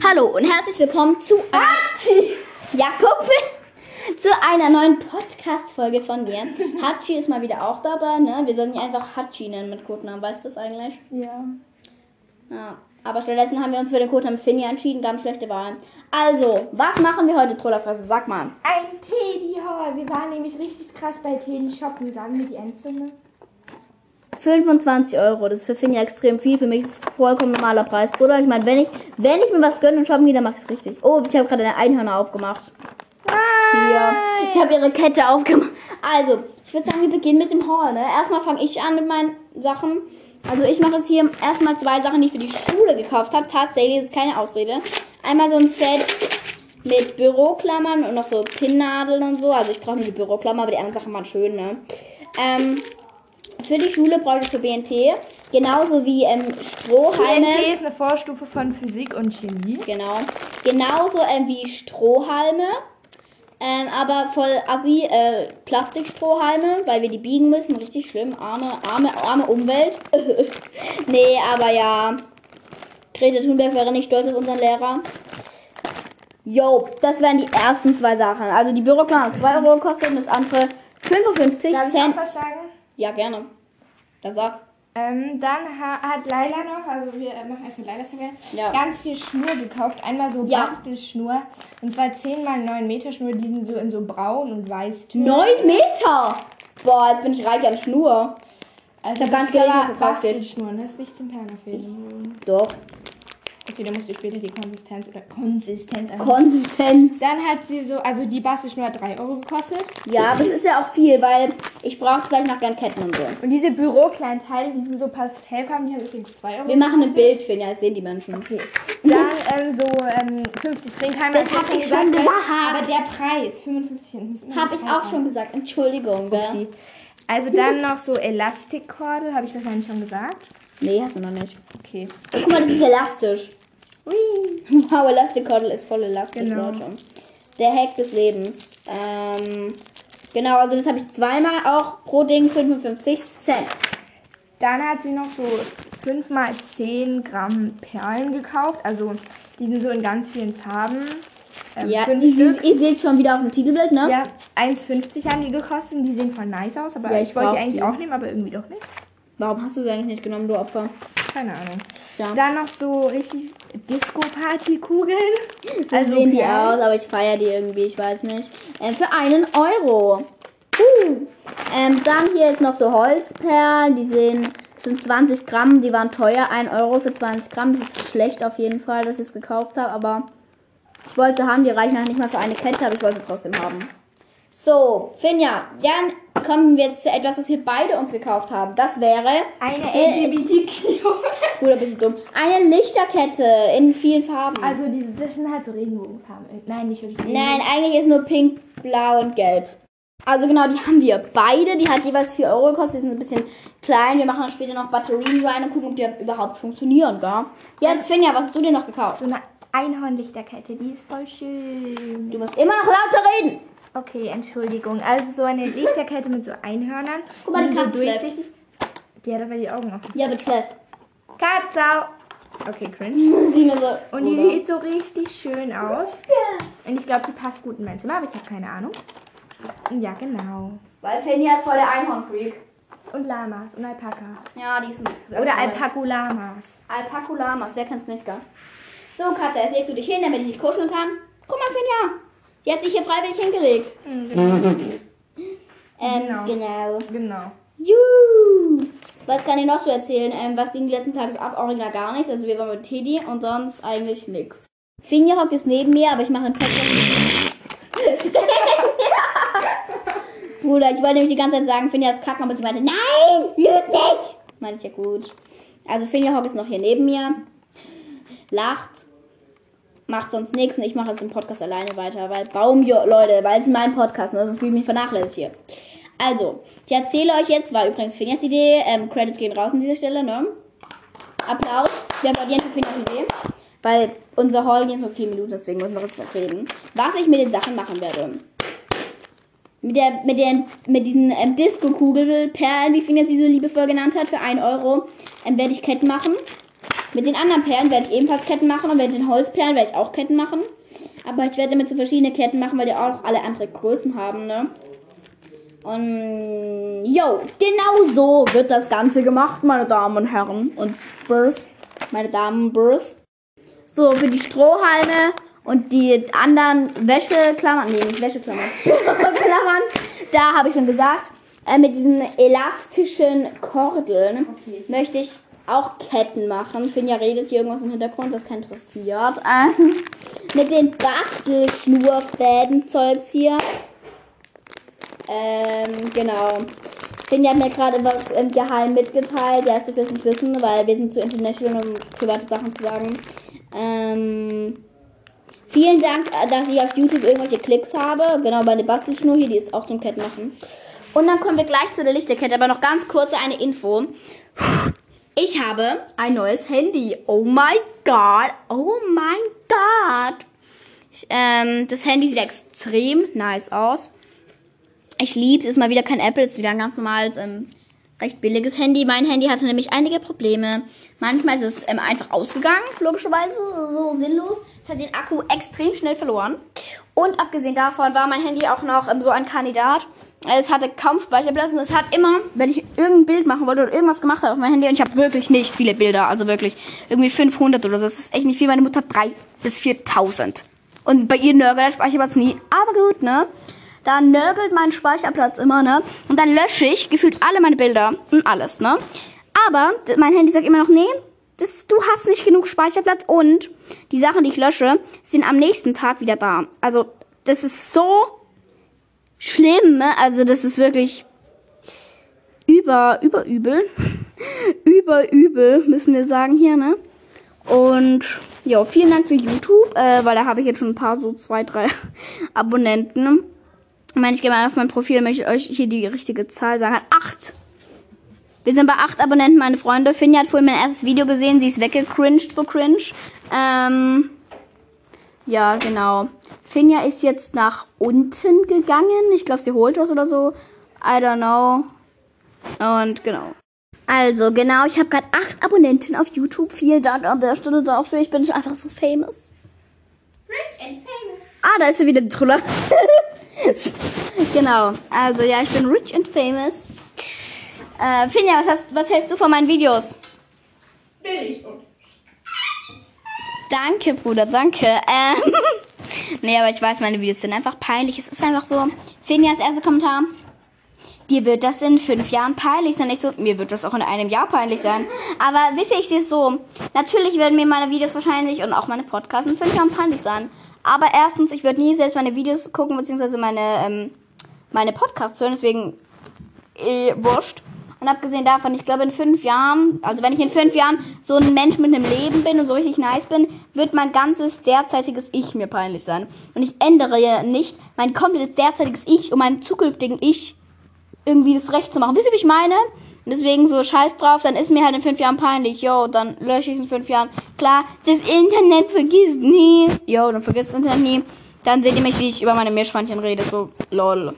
Hallo und herzlich willkommen zu Jakob zu einer neuen Podcast-Folge von mir. Hachi ist mal wieder auch dabei, ne? Wir sollten ihn einfach Hachi nennen mit Codenamen, weißt du das eigentlich? Ja. Ja. Aber stattdessen haben wir uns für den Codenamen Finja entschieden, ganz schlechte Wahl. Also, was machen wir heute, Trollerfresse? Sag mal. Ein Teddy Hall. Wir waren nämlich richtig krass bei Teddy shoppen. Sagen wir die Endsumme? 25 Euro, das ist für Finja extrem viel. Für mich ist es vollkommen normaler Preis, Bruder. Ich meine, wenn ich, wenn ich mir was gönne und shoppen gehe, dann mach ich es richtig. Oh, ich habe gerade eine Einhörner aufgemacht. Hier. Ich habe ihre Kette aufgemacht. Also, ich würde sagen, wir beginnen mit dem Haul. Ne? Erstmal fange ich an mit meinen Sachen. Also, ich mache es hier erstmal zwei Sachen, die ich für die Schule gekauft habe. Tatsächlich ist es keine Ausrede. Einmal so ein Set mit Büroklammern und noch so Pinnnadeln und so. Also, ich brauche nur die Büroklammer, aber die anderen Sachen waren schön, ne? Ähm, für die Schule bräuchte ich so BNT. Genauso wie ähm, Strohhalme. TNT ist eine Vorstufe von Physik und Chemie. Genau. Genauso ähm, wie Strohhalme. Ähm, aber voll assi äh, Plastikstrohhalme, weil wir die biegen müssen. Richtig schlimm. Arme, arme, arme Umwelt. nee, aber ja. Greta Thunberg wäre nicht stolz auf unseren Lehrer. Jo, das wären die ersten zwei Sachen. Also die Büroklammer hat 2 Euro gekostet und das andere 55 Darf ich Cent. auch was sagen? Ja, gerne. Dann sag. Ähm, dann ha hat Laila noch, also wir äh, machen erstmal Lailas Verkehr, Ja. ganz viel Schnur gekauft. Einmal so Ja. Bastelschnur. Und zwar 10 mal 9 Meter Schnur, die sind so in so braun und weiß. Tönen. 9 Meter! Boah, jetzt bin ich reich an Schnur. Also hab gar das nicht gelesen, ist was da drauf steht. Bastelschnur? Das ist nicht zum Permafilm. Doch. Okay, dann musst du später die Konsistenz oder Konsistenz angucken. Konsistenz. Dann hat sie so, also die Bastelschnur hat 3 Euro gekostet. Ja, aber es ist ja auch viel, weil ich brauche vielleicht noch gern Ketten und so. Und diese Bürokleinteile, die sind so Pastellfarben, die haben übrigens 2 Euro Wir machen ein gekostet. Bild für, ja, das sehen die Menschen. Okay. Dann ähm, so ähm, 50 Ringhalme. Das hab ich schon gesagt. Aber der Preis, 55. muss immer Habe ich auch schon gesagt. Entschuldigung, Upsi. Also dann noch so Elastikkordel, habe ich wahrscheinlich schon gesagt. Nee, hast du noch nicht. Okay. Guck mal, das ist elastisch. Wow, Elastic Cordel ist voll elastisch, Genau. Leute. Der Hack des Lebens. Ähm, genau, also das habe ich zweimal auch pro Ding 55 Cent. Dann hat sie noch so 5 mal 10 Gramm Perlen gekauft. Also die sind so in ganz vielen Farben. Ähm, Ja, ihr, ihr seht schon wieder auf dem Titelbild, ne? Ja, 1,50 haben die gekostet. Die sehen voll nice aus. Aber Ja, ich, ich wollte die eigentlich die. auch nehmen, aber irgendwie doch nicht. Warum hast du sie eigentlich nicht genommen, du Opfer? Keine Ahnung. Tja. Dann noch so richtig Disco-Party-Kugeln. So Also sehen die aus, aber ich feiere die irgendwie, ich weiß nicht. Ähm, für einen Euro. Uh. Ähm, dann hier ist noch so Holzperlen, die sehen, sind 20 Gramm, die waren teuer, 1 Euro für 20 Gramm. Das ist schlecht auf jeden Fall, dass ich es gekauft habe, aber ich wollte sie haben, die reichen halt nicht mal für eine Kette, aber ich wollte sie trotzdem haben. So, Finja, dann kommen wir jetzt zu etwas, was wir beide uns gekauft haben. Das wäre, Eine LGBTQ. oder bist du dumm, eine Lichterkette in vielen Farben. Also diese, das sind halt so Regenbogenfarben. Äh, Nein, nicht wirklich. Nein, eigentlich ist nur pink, blau und gelb. Also genau, die haben wir beide. Die hat jeweils 4 Euro gekostet. Die sind ein bisschen klein. Wir machen dann später noch Batterien rein und gucken, ob die überhaupt funktionieren, gell? Jetzt, Finja, was hast du dir noch gekauft? So eine Einhornlichterkette, die ist voll schön. Du musst immer noch lauter reden. Okay, Entschuldigung. Also so eine Lichterkette mit so Einhörnern. Guck mal, die sind Katze so durchsichtig. Die hat aber die Augen offen. Ja, bitte schläft. Katzau. Okay, cringe. Sie nur so. Und die oder? sieht so richtig schön aus. Und ich glaube, die passt gut in mein Zimmer, aber ich habe keine Ahnung. Ja, genau. Weil Finja ist voll der Einhornfreak. Und Lamas und Alpaka. Ja, die ein. Oder Alpakulamas. Alpakulamas, wer kennt's nicht, gell? So, Katze, jetzt legst du dich hin, damit ich dich kuscheln kann. Guck mal, Finja. Sie hat sich hier freiwillig hingelegt. Ähm, Genau. genau. Genau. Juhu. Was kann ich noch so erzählen? Ähm, was ging die letzten Tage so ab? Original gar nichts. Also wir waren mit Teddy und sonst eigentlich nix. Finja hockt ist neben mir, aber ich mache einen Podcast. Bruder, ich wollte nämlich die ganze Zeit sagen, Finja ist kacken, aber sie meinte, nein, lüg nicht. Meinte ich ja gut. Also Finja hockt ist noch hier neben mir, lacht, macht sonst nichts und ich mache jetzt den Podcast alleine weiter, weil Baum, Leute, weil es ist mein Podcast, ne, sonst fühle ich mich vernachlässigt hier. Also, ich erzähle euch jetzt, war übrigens Finjas Idee, ähm, Credits gehen raus an dieser Stelle, ne? Applaus, wir applaudieren für Finjas Idee, weil unser Haul geht nur vier Minuten, deswegen müssen wir jetzt noch reden. Was ich mit den Sachen machen werde. Mit, der, mit, den, mit diesen ähm, Disco-Kugelperlen, wie Finjas sie so liebevoll genannt hat, für 1 Euro, ähm, werde ich Ketten machen. Mit den anderen Perlen werde ich ebenfalls Ketten machen und mit den Holzperlen werde ich auch Ketten machen. Aber ich werde damit so verschiedene Ketten machen, weil die auch alle andere Größen haben, ne? Und yo, genau so wird das Ganze gemacht, meine Damen und Herren und Burs, meine Damen und Burs. So, für die Strohhalme und die anderen Wäscheklammern, nee, nicht Wäscheklammern, Klammern, da habe ich schon gesagt, äh, mit diesen elastischen Kordeln Okay, möchte ich auch Ketten machen. Finja redet hier irgendwas im Hintergrund, was keinen interessiert. Mit den Bastelschnurfäden-Zeugs hier. Ähm, genau. Finja hat mir gerade was im Geheim mitgeteilt. Ja, du willst nicht wissen, weil wir sind zu international, um private Sachen zu sagen. Ähm, vielen Dank, äh, dass ich auf YouTube irgendwelche Klicks habe. Genau, bei der Bastelschnur hier, die ist auch zum Kettmachen. Und dann kommen wir gleich zu der Lichterkette, aber noch ganz kurz eine Info. Ich habe ein neues Handy. Oh mein Gott. Oh mein Gott. Ähm, das Handy sieht extrem nice aus. Ich liebe es. Ist mal wieder kein Apple. Ist wieder ein ganz normales, ähm, recht billiges Handy. Mein Handy hatte nämlich einige Probleme. Manchmal ist es ähm, einfach ausgegangen, logischerweise. So sinnlos. Es hat den Akku extrem schnell verloren. Und abgesehen davon war mein Handy auch noch ähm, so ein Kandidat. Es hatte kaum Speicherplatz und es hat immer, wenn ich irgendein Bild machen wollte oder irgendwas gemacht habe auf meinem Handy und ich habe wirklich nicht viele Bilder, also wirklich irgendwie 500 oder so. Das ist echt nicht viel. Meine Mutter hat 3 bis 4000. Und bei ihr nörgelt der Speicherplatz nie. Aber gut, ne? Da nörgelt mein Speicherplatz immer, ne? Und dann lösche ich gefühlt alle meine Bilder und alles, ne? Aber mein Handy sagt immer noch, nee, das, du hast nicht genug Speicherplatz und die Sachen, die ich lösche, sind am nächsten Tag wieder da. Also, das ist so schlimm, ne? Also, das ist wirklich über, über übel. über übel, müssen wir sagen hier, ne? Und ja, vielen Dank für YouTube, äh, weil da habe ich jetzt schon ein paar, so zwei, drei Abonnenten. Ich meine, ich gehe mal auf mein Profil, möchte ich euch hier die richtige Zahl sagen. Acht. Wir sind bei acht Abonnenten, meine Freunde. Finja hat vorhin mein erstes Video gesehen. Sie ist weggecringed vor Cringe. Ähm, ja, genau. Finja ist jetzt nach unten gegangen. Ich glaube, sie holt was oder so. I don't know. Und genau. Also, genau, ich habe gerade acht Abonnenten auf YouTube. Vielen Dank an der Stelle dafür. Ich bin einfach so famous. Rich and famous. Ah, da ist ja wieder die Truller. genau. Also ja, ich bin rich and famous. Äh, Finja, was, hast, was hältst du von meinen Videos? Billig und Danke, Bruder, danke. Ähm, nee, aber ich weiß, meine Videos sind einfach peinlich. Es ist einfach so. Finjas erster Kommentar. Dir wird das in fünf Jahren peinlich sein. Ich so, mir wird das auch in einem Jahr peinlich sein. Aber wisst ihr, ich sehe es so. Natürlich werden mir meine Videos wahrscheinlich und auch meine Podcasts in fünf Jahren peinlich sein. Aber erstens, ich würde nie selbst meine Videos gucken, beziehungsweise meine, ähm, meine Podcasts hören. Deswegen, eh, wurscht. Und abgesehen davon, ich glaube in fünf Jahren, also wenn ich in fünf Jahren so ein Mensch mit einem Leben bin und so richtig nice bin, wird mein ganzes derzeitiges Ich mir peinlich sein. Und ich ändere ja nicht mein komplettes derzeitiges Ich, um meinem zukünftigen Ich irgendwie das Recht zu machen. Wisst ihr, wie ich meine? Und deswegen so scheiß drauf, dann ist mir halt in fünf Jahren peinlich. Yo, dann lösche ich in fünf Jahren. Klar, das Internet vergisst nie. Yo, dann vergisst das Internet nie. Dann seht ihr mich, wie ich über meine Meerschweinchen rede. So, lol.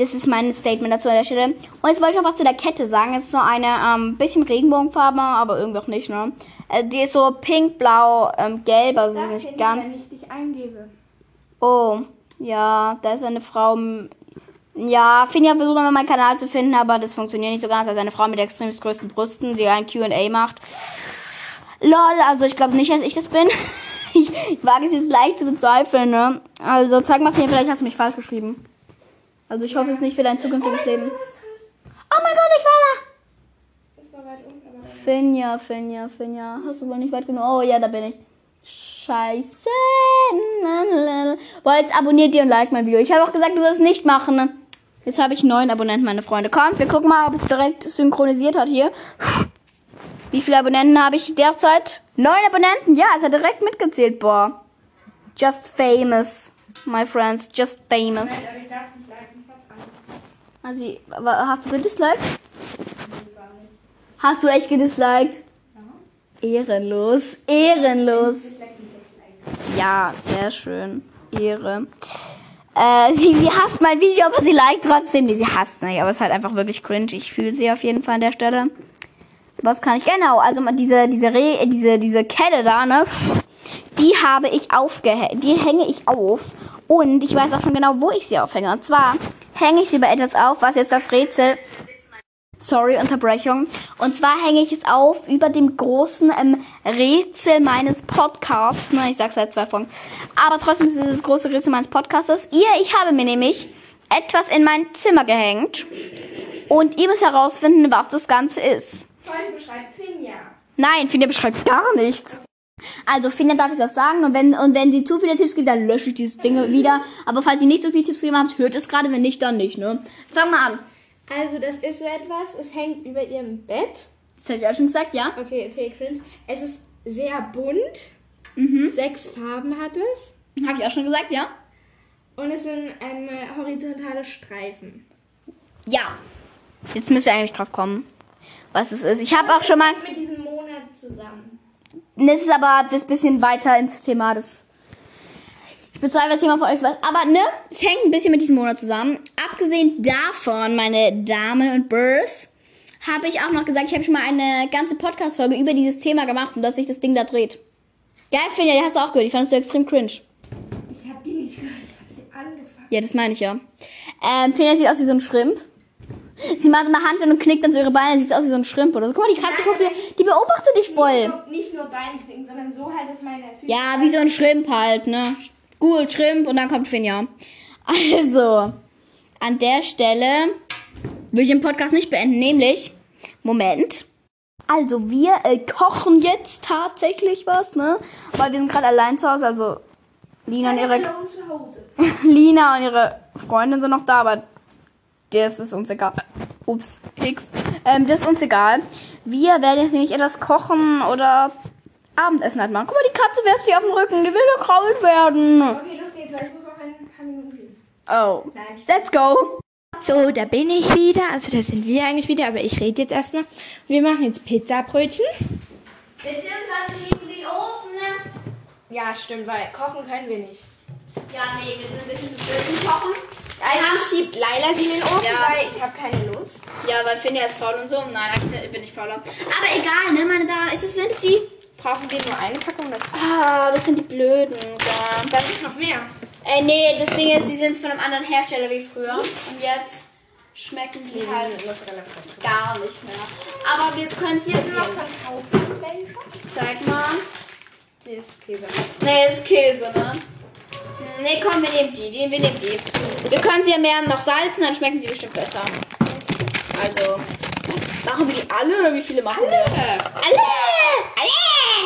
Das ist mein Statement dazu an der Stelle. Und jetzt wollte ich noch was zu der Kette sagen. Es ist so eine ähm, bisschen Regenbogenfarbe, aber irgendwie auch nicht, ne? Äh, die ist so pink, blau, ähm, gelb, also sie ist Das nicht ganz. wenn ich dich eingebe. Oh, ja, da ist eine Frau. Ja, Finja versucht immer meinen Kanal zu finden, aber das funktioniert nicht so ganz. Also eine Frau mit extrem größten Brüsten, die ein QA macht. Lol, also ich glaube nicht, dass ich das bin. ich, ich wage es jetzt leicht zu bezweifeln, ne? Also zeig mal, Finja, vielleicht hast du mich falsch geschrieben. Also ich hoffe es nicht für dein zukünftiges Leben. Oh mein Gott, ich war da! Das war weit unten, Finja, Finja, Finja. Hast du wohl nicht weit genug? Oh ja, da bin ich. Scheiße. Boah, jetzt abonniert ihr und liked mein Video. Ich habe auch gesagt, du sollst es nicht machen. ne? Jetzt habe ich neun Abonnenten, meine Freunde. Kommt, wir gucken mal, ob es direkt synchronisiert hat hier. Wie viele Abonnenten habe ich derzeit? Neun Abonnenten? Ja, es hat direkt mitgezählt. Boah. Just famous, my friends. Just famous. Nein, aber ich darf nicht liken. Ich hab Angst. Also, hast du gedisliked? Hast du echt gedisliked? Ehrenlos. Ehrenlos. Ja, sehr schön. Ehre. Äh, sie, sie hasst mein Video, aber sie liked trotzdem. Nee, sie hasst nicht, aber es ist halt einfach wirklich cringe. Ich fühle sie auf jeden Fall an der Stelle. Was kann ich? Genau, also diese, diese, Re diese, diese Kette da, ne? Die habe ich aufgehängt. Die hänge ich auf. Und ich weiß auch schon genau, wo ich sie aufhänge. Und zwar hänge ich sie über etwas auf, was jetzt das Rätsel. Sorry, Unterbrechung. Und zwar hänge ich es auf über dem großen ähm, Rätsel meines Podcasts. Ne, ich sag's seit zwei Folgen. Aber trotzdem ist es das große Rätsel meines Podcastes. Ihr, ich habe mir nämlich etwas in mein Zimmer gehängt. Und ihr müsst herausfinden, was das Ganze ist. Nein, Finja beschreibt gar nichts. Also Finja darf ich das sagen und wenn, und wenn sie zu viele Tipps gibt, dann lösche ich dieses Ding wieder. Aber falls sie nicht so viele Tipps gegeben habt, hört es gerade, wenn nicht, dann nicht, ne? Fang mal an. Also, das ist so etwas, es hängt über ihrem Bett. Das habe ich auch schon gesagt, ja? Okay, okay, cringe. Es ist sehr bunt. Mhm. Sechs Farben hat es. Habe ich auch schon gesagt, ja? Und es sind ähm, horizontale Streifen. Ja. Jetzt müsst ihr eigentlich drauf kommen, was es ist. Ich habe auch schon mal... Mit diesem Monat zusammen. Das ist aber das bisschen weiter ins Thema des... Ich bezweifle, dass jemand von euch weiß. Aber ne, es hängt ein bisschen mit diesem Monat zusammen. Abgesehen davon, meine Damen und Births, habe ich auch noch gesagt, ich habe schon mal eine ganze Podcast-Folge über dieses Thema gemacht und dass sich das Ding da dreht. Geil, Finja, die hast du auch gehört. Die fandest du extrem cringe. Ich habe die nicht gehört, ich habe sie angefangen. Ja, das meine ich ja. Ähm, Finja sieht aus wie so ein Schrimp. Sie macht immer Hand und knickt dann so ihre Beine, sieht aus wie so ein Schrimp oder so. Guck mal, die Katze guckt dir, die beobachtet dich Nicht voll. nur, nicht nur Beinknicken, sondern so halt, dass meine Füße. Ja, wie so ein Schrimp halt, ne? Google Schrimp und dann kommt Finja. Also, an der Stelle will ich den Podcast nicht beenden, nämlich, Moment. Also, wir äh, kochen jetzt tatsächlich was, ne? Weil wir sind gerade allein zu Hause, also Lina und ihre. Lina und ihre Freundin sind noch da, aber das ist uns egal. Ups, Hicks. Ähm, das ist uns egal. Wir werden jetzt nämlich etwas kochen oder Abendessen halt machen. Guck mal, die Katze wirft sich auf den Rücken. Die will gekrault werden. Okay, los geht's, weil ich muss noch ein paar Minuten gehen. Oh. Nein. Let's go. So, da bin ich wieder. Also, das sind wir eigentlich wieder, aber ich rede jetzt erstmal. Wir machen jetzt Pizzabrötchen. Beziehungsweise schieben sie in den Ofen, ne? Ja, stimmt, weil kochen können wir nicht. Ja, nee, wir sind ein bisschen zu blöd Kochen. Eigentlich schiebt Laila sie in den Ofen, Ja. weil ich habe keine Lust. Ja, weil Finja ist faul und so. Nein, bin ich fauler. Aber egal, ne, meine Damen. Ist es, sind die... Brauchen wir nur eine Packung dazu? Ah, das sind die Blöden. Da. Das ist noch mehr. Ey, nee, das Ding ist, die sind von einem anderen Hersteller wie früher. Und jetzt schmecken die halt gar nicht mehr. Aber wir können es hier noch verkaufen. Welche? Zeig mal. Hier ist Käse. Nee, das ist Käse, ne? Nee, komm, wir nehmen die. die wir nehmen die. Wir können sie ja mehr noch salzen, dann schmecken sie bestimmt besser. Also, machen wir die alle oder wie viele machen wir? Alle! Alle!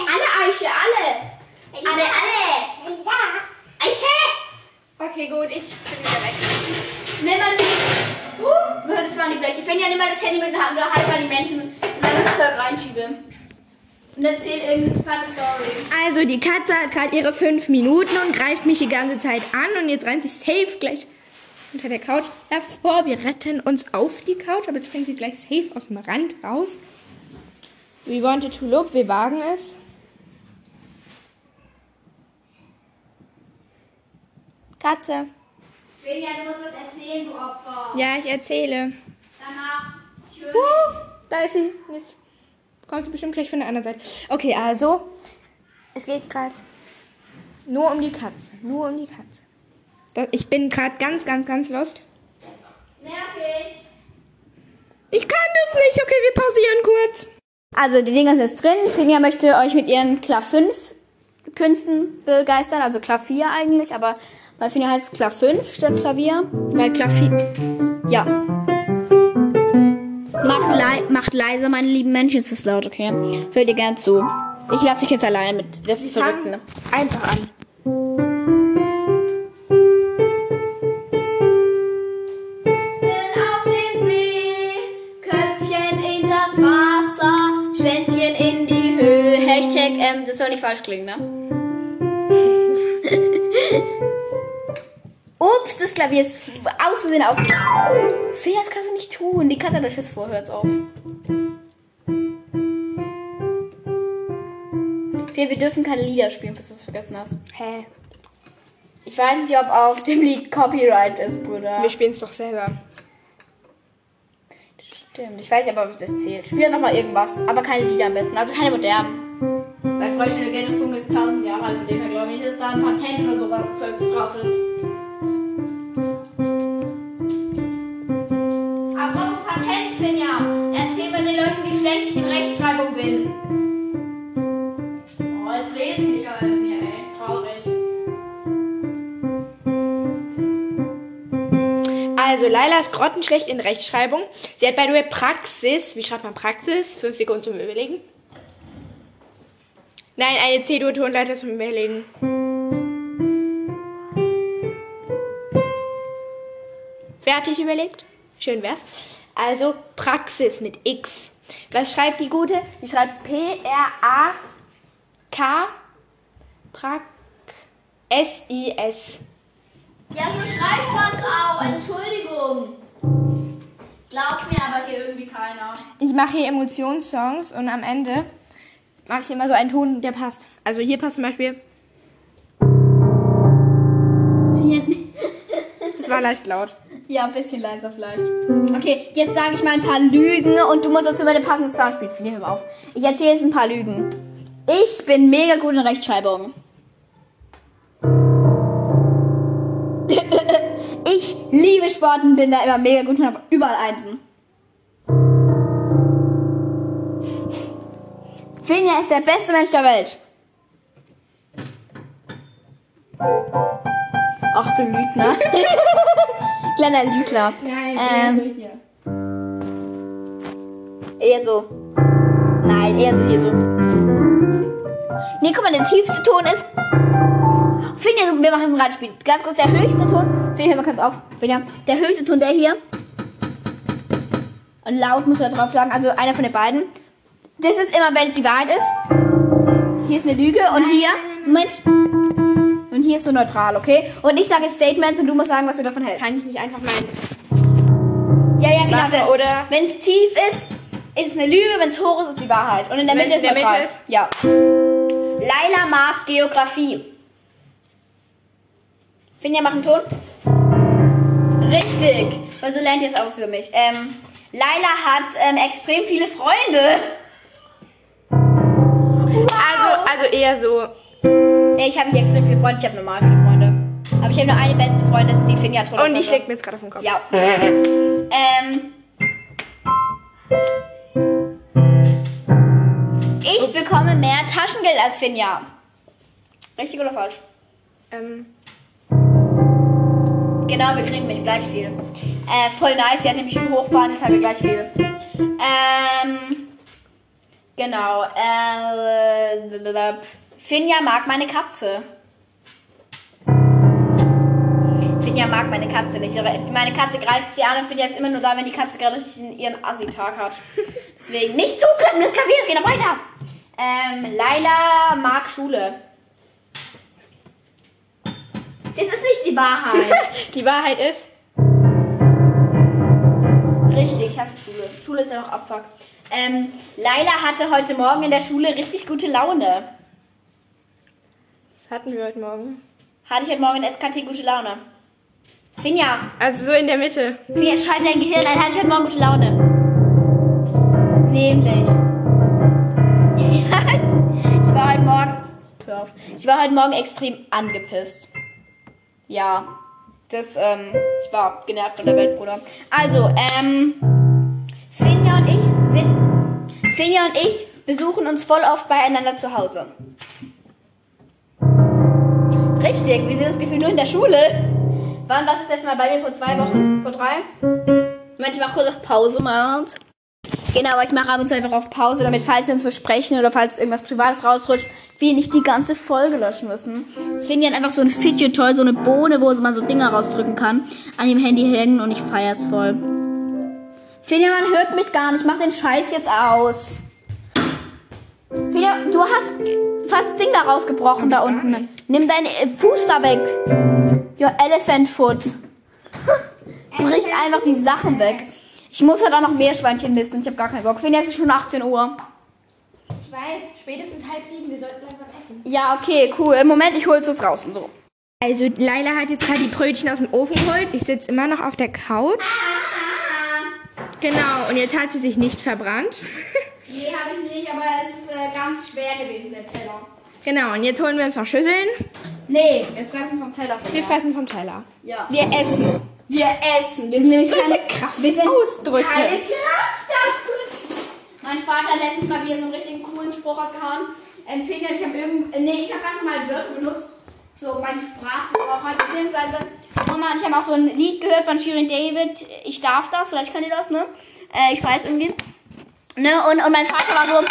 Alle, Eiche, alle! Alle, alle! Eiche! Okay, gut, ich bin wieder weg. Nimm mal das uh, das waren die Bleche. Fenja, nimm mal das Handy mit der Hand oder halt mal die Menschen, solange ich das Zeug reinschiebe. Und erzähl irgendeine spannende Story. Also, die Katze hat gerade ihre fünf Minuten und greift mich die ganze Zeit an und jetzt rennt sie safe gleich unter der Couch hervor. Wir retten uns auf die Couch, aber jetzt springt sie gleich safe aus dem Rand raus. We wanted to look, wir wagen es. Katze. Fenja, du musst was erzählen, du Opfer. Ja, ich erzähle. Danach, schön. Uh, da ist sie. Jetzt kommt bestimmt gleich von der anderen Seite. Okay, also, es geht gerade nur um die Katze. Nur um die Katze. Das, ich bin gerade ganz, ganz, ganz lost. Merk ich. Ich kann das nicht. Okay, wir pausieren kurz. Also, die Dinger sind jetzt drin. Finja möchte euch mit ihren Klar 5 Künsten begeistern. Also 4 eigentlich, aber bei Finja heißt es Klar 5 statt Klavier. Weil 4. Ja. Macht, lei macht leiser, meine lieben Menschen. Es ist laut, okay? Hört ihr gern zu. Ich lasse euch jetzt alleine mit der Verrückten. Einfach an. auf dem See, Köpfchen in das Wasser, Schwänzchen in die Höhe. Hashtag, ähm, das soll nicht falsch klingen, ne? Ups, das Klavier ist aus. Fee, das kannst du nicht tun. Die Katze hat Schiss vor, hört's auf. Fee, wir dürfen keine Lieder spielen, bis du es vergessen hast. Hä? Ich weiß nicht, ob auf dem Lied Copyright ist, Bruder. Wir spielen es doch selber. Stimmt, ich weiß nicht, ob das zählt. Spiel einfach mal irgendwas, aber keine Lieder am besten, also keine modernen. Weil Freundschaft Legende ist 1000 Jahre alt, von dem her glaube ich dass da ein Patent oder so was Zeugs drauf ist. Also, Laila ist grottenschlecht in Rechtschreibung. Sie hat bei der Praxis, wie schreibt man Praxis? Fünf Sekunden zum Überlegen. Nein, eine C-Dur-Tonleiter zum Überlegen. Fertig überlegt? Schön wär's. Also Praxis mit X. Was schreibt die gute? Die schreibt P-R-A-K Prax S-I-S. Ja, so schreibt man's auch. Entschuldigung. Glaubt mir aber hier irgendwie keiner. Ich mache hier Emotionssongs und am Ende mache ich immer so einen Ton, der passt. Also hier passt zum Beispiel, das war leicht laut. Ja, ein bisschen leiser vielleicht. Okay, jetzt sage ich mal ein paar Lügen und du musst dazu meine passende Sound spielen. Mal auf. Ich erzähle jetzt ein paar Lügen. Ich bin mega gut in Rechtschreibung. Ich liebe Sport und bin da immer mega gut und habe überall Einsen. Finja ist der beste Mensch der Welt. Ach du Lügner. Kleiner Lügner. Nein, Ähm. hier. Eher so. Nein, eher so hier so. Nee, guck mal, der tiefste Ton ist. Finja, wir machen jetzt ein Radspiel. Ganz kurz, der höchste Ton. Finja, hör mal kurz auf. Finja, der höchste Ton, der hier. Und laut muss er drauf schlagen, also einer von den beiden. Das ist immer, wenn es die Wahrheit ist. Hier ist eine Lüge und hier. Moment. Und hier ist so neutral, okay? Und ich sage Statements und du musst sagen, was du davon hältst. Kann ich nicht einfach meinen. Ja, ja, genau das. oder? Wenn es tief ist, ist es eine Lüge, wenn es hoch ist, ist die Wahrheit. Und in der Mitte es ist der neutral. Mitte? Ja. Laila mag Geografie. Finja, mach einen Ton. Richtig. Weil so lernt ihr es auch über mich. Ähm, Laila hat ähm, extrem viele Freunde. Also, also eher so. Ich habe nicht extrem viele Freunde, ich habe normal viele Freunde. Aber ich habe nur eine beste Freundin, das ist die Finja Troller. Und ich leg mir jetzt gerade auf den Kopf. Ja. ähm. Ich bekomme mehr Taschengeld als Finja. Richtig oder falsch? Ähm, Genau, wir kriegen nämlich gleich viel. Äh, voll nice, sie hat nämlich viel hochfahren, jetzt haben wir gleich viel. Ähm. Genau. Äh, Finja mag meine Katze. Finja mag meine Katze nicht. Meine Katze greift sie an und Finja ist immer nur da, wenn die Katze gerade ihren Assi-Tag hat. Deswegen nicht zuklappen, das Klavier, es geht noch weiter. Ähm, Laila mag Schule. Das ist nicht die Wahrheit. die Wahrheit ist, Richtig, ich hasse Schule. Schule ist ja noch Abfuck. Ähm, Laila hatte heute Morgen in der Schule richtig gute Laune. was hatten wir heute Morgen? Hatte ich heute Morgen in SKT gute Laune. Finja, Also so in der Mitte. Finja, schalte dein Gehirn ein. Hatte ich heute Morgen gute Laune. Nämlich. ich war heute Morgen. Hör auf. Ich war heute Morgen extrem angepisst. Ja. Das, ähm, ich war genervt von der Welt, Bruder. Also, ähm, Finja und ich sind. Finja und ich besuchen uns voll oft beieinander zu Hause. Richtig, wir sind das Gefühl nur in der Schule. Wann du das letzte Mal bei mir? Vor zwei Wochen? Vor drei? Moment, ich mach kurz auf Pause mal. Genau, aber ich mache ab und zu einfach auf Pause, damit falls wir uns versprechen oder falls irgendwas Privates rausrutscht, wir nicht die ganze Folge löschen müssen. Finja hat einfach so ein Fidget Toy, so eine Bohne, wo man so Dinger rausdrücken kann, an dem Handy hängen und ich feier's voll. Finja, man hört mich gar nicht. Mach den Scheiß jetzt aus. Finja, du hast fast das Ding da rausgebrochen da unten. Nimm deinen Fuß da weg. Your elephant foot. Bricht einfach die Sachen weg. Ich muss halt auch noch Meerschweinchen misten. Ich habe gar keinen Bock. Finja, es ist schon 18 Uhr. Ich weiß, spätestens halb sieben, wir sollten langsam essen. Ja, okay, cool. Im Moment, ich hol's jetzt raus und so. Also Laila hat jetzt gerade die Brötchen aus dem Ofen geholt. Ich sitze immer noch auf der Couch. Genau, und jetzt hat sie sich nicht verbrannt. Nee, habe ich nicht, aber es ist äh, ganz schwer gewesen, der Teller. genau, und jetzt holen wir uns noch Schüsseln. Nee, wir fressen vom Teller. Wir fressen vom Teller. Ja. Wir essen. Wir essen. Wir sind nämlich Solche keine Kraftausdrücke. Keine Kraftausdrücke. Mein Vater hat letztens mal wieder so einen richtig coolen Spruch rausgehauen. Empfehle, ich habe irgend, nee, ich habe ganz normal Wörter benutzt, so mein Sprachgebrauch halt, beziehungsweise, Mama, ich habe auch so ein Lied gehört von Shirin David, ich darf das, vielleicht könnt ihr das, ne? Äh, ich weiß irgendwie. Ne, und, und mein Vater war so,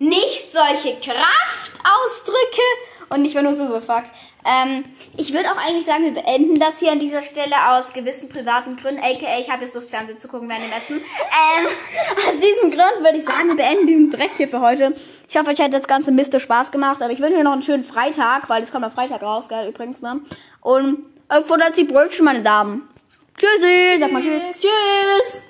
nicht solche Kraftausdrücke. Und ich war nur so, so fuck. Ähm, ich würde auch eigentlich sagen, wir beenden das hier an dieser Stelle aus gewissen privaten Gründen. AKA, ich habe jetzt Lust, Fernsehen zu gucken während dem Essen. Ähm, aus diesem Grund würde ich sagen, wir beenden diesen Dreck hier für heute. Ich hoffe, euch hat das ganze Miste Spaß gemacht. Aber ich wünsche euch noch einen schönen Freitag, weil es kommt am Freitag raus, geil übrigens, ne? Und futtert die Brötchen, meine Damen. Tschüssi, sag mal tschüss. Tschüss.